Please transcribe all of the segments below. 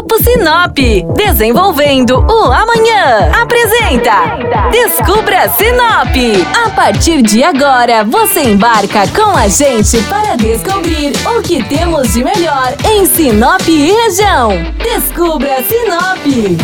Grupo Sinop, desenvolvendo o amanhã. Apresenta Descubra Sinop. A partir de agora, você embarca com a gente para descobrir o que temos de melhor em Sinop e região. Descubra Sinop.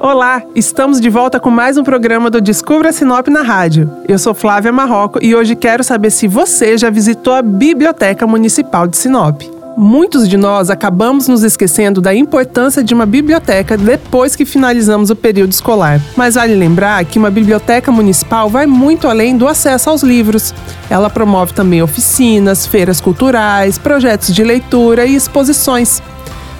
Olá, estamos de volta com mais um programa do Descubra Sinop na rádio. Eu sou Flávia Marroco e hoje quero saber se você já visitou a Biblioteca Municipal de Sinop. Muitos de nós acabamos nos esquecendo da importância de uma biblioteca depois que finalizamos o período escolar. Mas vale lembrar que uma biblioteca municipal vai muito além do acesso aos livros. Ela promove também oficinas, feiras culturais, projetos de leitura e exposições.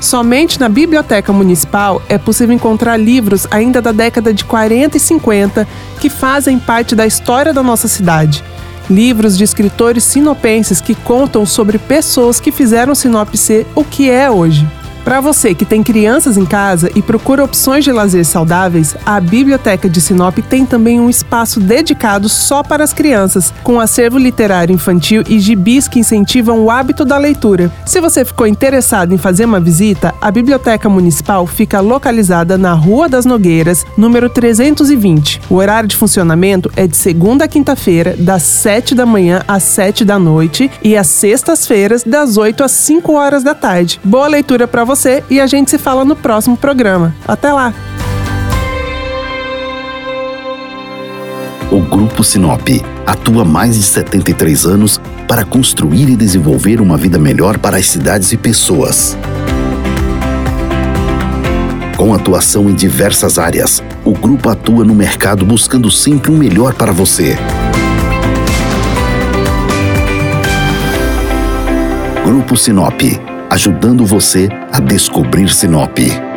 Somente na Biblioteca Municipal é possível encontrar livros ainda da década de 40 e 50 que fazem parte da história da nossa cidade. Livros de escritores sinopenses que contam sobre pessoas que fizeram Sinop ser o que é hoje. Para você que tem crianças em casa e procura opções de lazer saudáveis, a Biblioteca de Sinop tem também um espaço dedicado só para as crianças, com acervo literário infantil e gibis que incentivam o hábito da leitura. Se você ficou interessado em fazer uma visita, a Biblioteca Municipal fica localizada na Rua das Nogueiras, número 320. O horário de funcionamento é de segunda a quinta-feira, das 7 da manhã às 7 da noite e às sextas-feiras, das 8 às 5 horas da tarde. Boa leitura para você você e a gente se fala no próximo programa. Até lá! O Grupo Sinop atua mais de 73 anos para construir e desenvolver uma vida melhor para as cidades e pessoas. Com atuação em diversas áreas, o grupo atua no mercado buscando sempre o um melhor para você. Grupo Sinop ajudando você a descobrir Sinop.